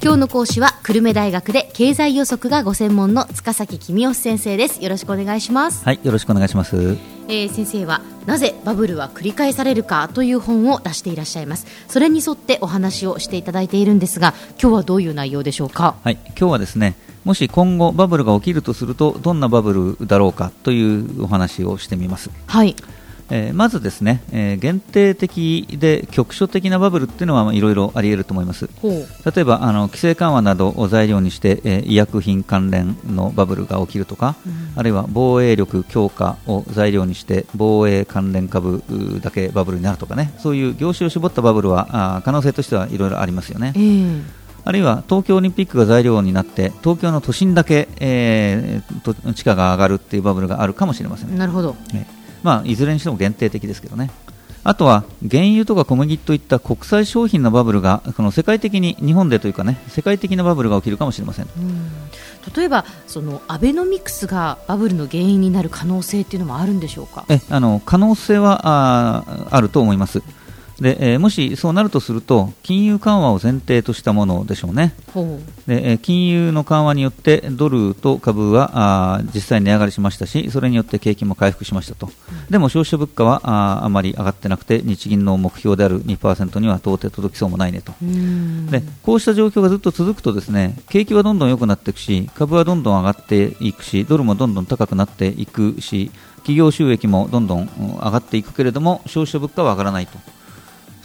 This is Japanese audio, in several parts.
今日の講師は久留米大学で経済予測がご専門の塚崎公義先生です。よろしくお願いします。はいよろしくお願いします。えー、先生はなぜバブルは繰り返されるかという本を出していらっしゃいます。それに沿ってお話をしていただいているんですが今日はどういう内容でしょうか？はい今日はですねもし今後バブルが起きるとするとどんなバブルだろうかというお話をしてみます。はいえー、まずですね、えー、限定的で局所的なバブルっていうのはいろいろあり得ると思います。例えばあの規制緩和などを材料にして、えー、医薬品関連のバブルが起きるとか、うん、あるいは防衛力強化を材料にして防衛関連株だけバブルになるとかね。そういう業種を絞ったバブルはあ可能性としてはいろいろありますよね。えーあるいは東京オリンピックが材料になって東京の都心だけ、えー、地価が上がるっていうバブルがあるかもしれません。なるほど、えーまあ、いずれにしても限定的ですけどね。あとは原油とか小麦といった国際商品のバブルがこの世界的に日本でというかね世界的なバブルが起きるかもしれません。例えばそのアベノミクスがバブルの原因になる可能性っていうのもあるんでしょうか？えあの可能性はああると思いますで、えー、もしそうなるとすると金融緩和を前提としたものでしょうね。で、えー、金融の緩和によってドルと株はあ実際に値上がりしましたしそれによって景気も回復しましたと、うん、でも消費者物価はああまり上がってなくて日銀の目標である2%には到底届きそうもないねと。でこうした状況がずっと続くとですね景気はどんどん良くなっていくし株はどんどん上がっていくしドルもどんどん高くなっていくし企業収益もどんどん上がっていくけれども消費者物価は上がらないと。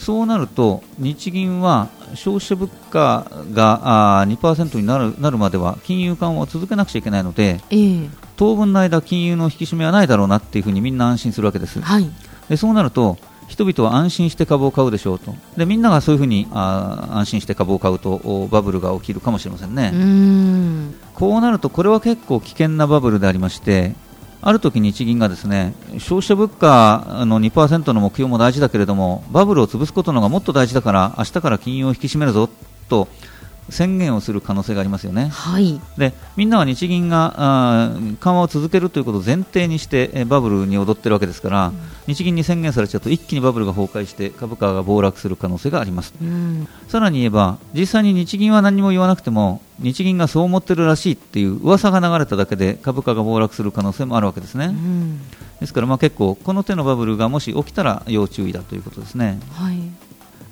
そうなると日銀は消費者物価があ2%になるなるまでは金融緩和を続けなくちゃいけないので、えー、当分の間、金融の引き締めはないだろうなっていうふうにみんな安心するわけです。はい、でそうなると人々は安心して株を買うでしょうと。でみんながそういうふうにあ安心して株を買うとバブルが起きるかもしれませんね。こうなるとこれは結構危険なバブルでありましてある時日銀がですね消費者物価の2%の目標も大事だけれどもバブルを潰すことのがもっと大事だから明日から金融を引き締めるぞと宣言をする可能性がありますよね。はい、でみんなは日銀があ緩和を続けるということを前提にしてえバブルに踊ってるわけですから、うん、日銀に宣言されちゃうと一気にバブルが崩壊して株価が暴落する可能性があります、うん、さらに言えば実際に日銀は何も言わなくても日銀がそう思ってるらしいっていう噂が流れただけで株価が暴落する可能性もあるわけですね。うん。ですからまあ結構この手のバブルがもし起きたら要注意だということですね。はい。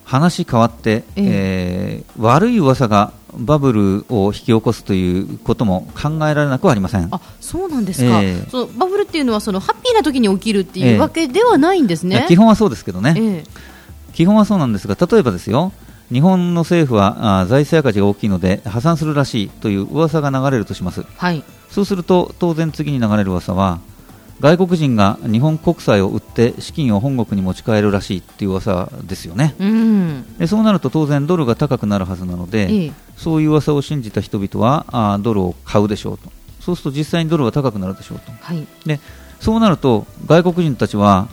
話変わって、ええ。ー、悪い噂がバブルを引き起こすということも考えられなくはありません。あそうなんですか、えー、そのバブルっていうのはそのハッピーな時に起きるっていうわけではないんですね、えー、基本はそうですけどね、えー、基本はそうなんですが例えばですよ日本の政府はあ財政赤字が大きいので破産するらしいという噂が流れるとします、はい、そうすると当然次に流れる噂は外国人が日本国債を売って資金を本国に持ち帰るらしいっていう噂ですよね、うん、でそうなると当然ドルが高くなるはずなので、ええ、そういう噂を信じた人々はあドルを買うでしょうと。そうすると実際にドルが高くなるでしょうと、はい、でそうなると外国人たちは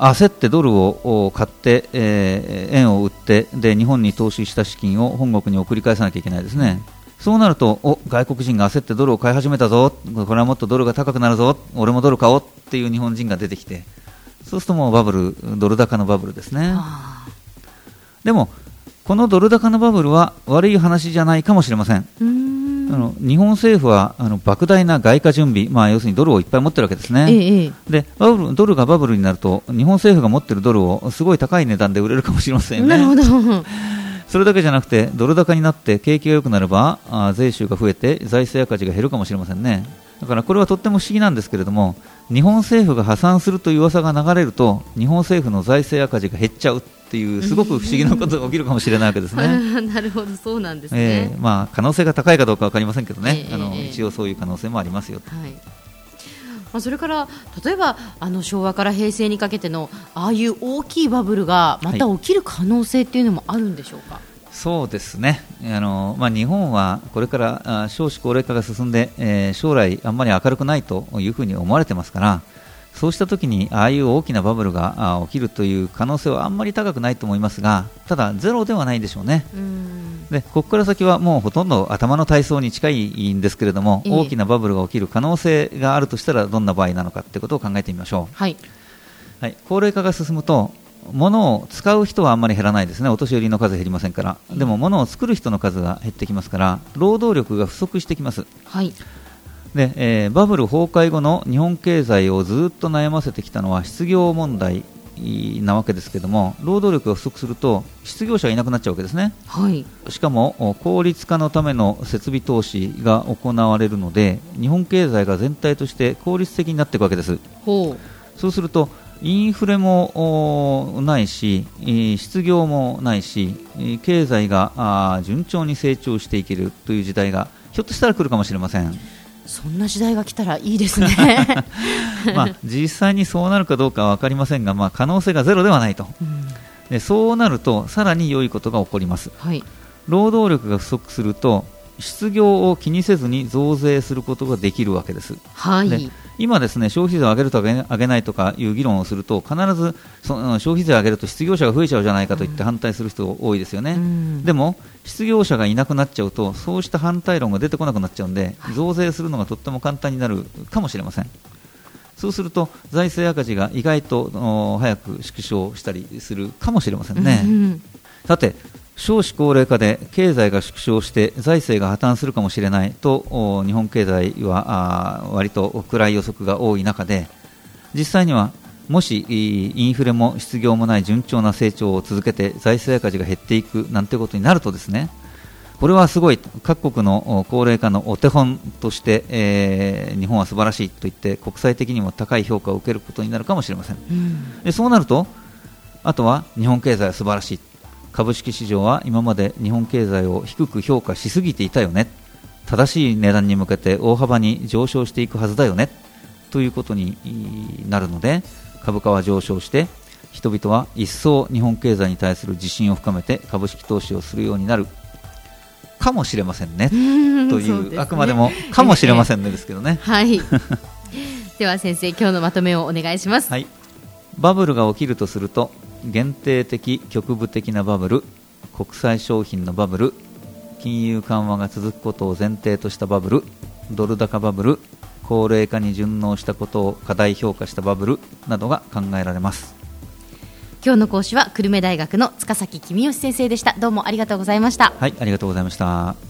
焦ってドルを買って、えー、円を売ってで日本に投資した資金を本国に送り返さなきゃいけないですね。そうなるとお外国人が焦ってドルを買い始めたぞ。これはもっとドルが高くなるぞ。俺もドル買おう。っていう日本人が出てきて。そうするともうバブルドル高のバブルですね。でもこのドル高のバブルは悪い話じゃないかもしれませんあの日本政府はあの莫大な外貨準備、まあ、要するにドルをいっぱい持ってるわけですね、ええ、でバブルドルがバブルになると日本政府が持ってるドルをすごい高い値段で売れるかもしれませんよね。なるほどそれだけじゃなくてドル高になって景気が良くなればあ税収が増えて財政赤字が減るかもしれませんねだからこれはとっても不思議なんですけれども日本政府が破産するという噂が流れると日本政府の財政赤字が減っちゃうっていうすごく不思議なことが起きるかもしれないわけですね。なるほどそうなんですね、えー、まあ、可能性が高いかどうか分かりませんけどね、えー、あの一応そういう可能性もありますよ。はいまあ、それから例えばあの昭和から平成にかけてのああいう大きいバブルがまた起きる可能性っていうのもあるんでしょうか？はいそうですねあの、まあ、日本はこれから少子高齢化が進んで、えー、将来、あんまり明るくないというふうに思われてますからそうした時にああいう大きなバブルが起きるという可能性はあんまり高くないと思いますがただ、ゼロではないでしょうね。でここから先はもうほとんど頭の体操に近いんですけれども、大きなバブルが起きる可能性があるとしたらどんな場合なのかということを考えてみましょう。はい、はい、高齢化が進むと物を使う人はあんまり減らないですね、お年寄りの数減りませんから、でも物を作る人の数が減ってきますから、労働力が不足してきます。はいでえー、バブル崩壊後の日本経済をずっと悩ませてきたのは失業問題なわけですけども労働力が不足すると失業者がいなくなっちゃうわけですね、はい、しかも効率化のための設備投資が行われるので日本経済が全体として効率的になっていくわけです。そうするとインフレもないし失業もないし経済が順調に成長していけるという時代がひょっとしたら来るかもしれません。そんな時代が来たらいいですね。まあ、実際にそうなるかどうかは分かりませんが、まあ、可能性がゼロではないと、うん、でそうなるとさらに良いことが起こります、はい、労働力が不足すると失業を気にせずに増税することができるわけです。はい、今、ですね消費税を上げると上げないとかいう議論をすると必ずその消費税を上げると失業者が増えちゃうじゃないかと言って反対する人が多いですよね、うん、でも失業者がいなくなっちゃうとそうした反対論が出てこなくなっちゃうんで、増税するのがとっても簡単になるかもしれません。そうすると財政赤字が意外と早く縮小したりするかもしれませんね。うん、さて少子高齢化で経済が縮小して財政が破綻するかもしれないと日本経済は割と暗い予測が多い中で実際にはもしインフレも失業もない順調な成長を続けて財政赤字が減っていくなんてことになるとですねこれはすごい各国の高齢化のお手本として、えー、日本は素晴らしいと言って国際的にも高い評価を受けることになるかもしれません、うん、でそうなるとあとは日本経済は素晴らしい株式市場は今まで日本経済を低く評価しすぎていたよね。正しい値段に向けて大幅に上昇していくはずだよね。ということになるので株価は上昇して人々は一層日本経済に対する自信を深めて株式投資をするようになる。かもしれませんね。という、ね、あくまでもかもしれませんねですけどね。はい。では先生今日のまとめをお願いします。はい、バブルが起きるとすると限定的局部的なバブル国際商品のバブル金融緩和が続くことを前提としたバブルドル高バブル高齢化に順応したことを過大評価したバブルなどが考えられます。今日の講師は久留米大学の塚崎公義先生でした。どうもありがとうございました。はいありがとうございました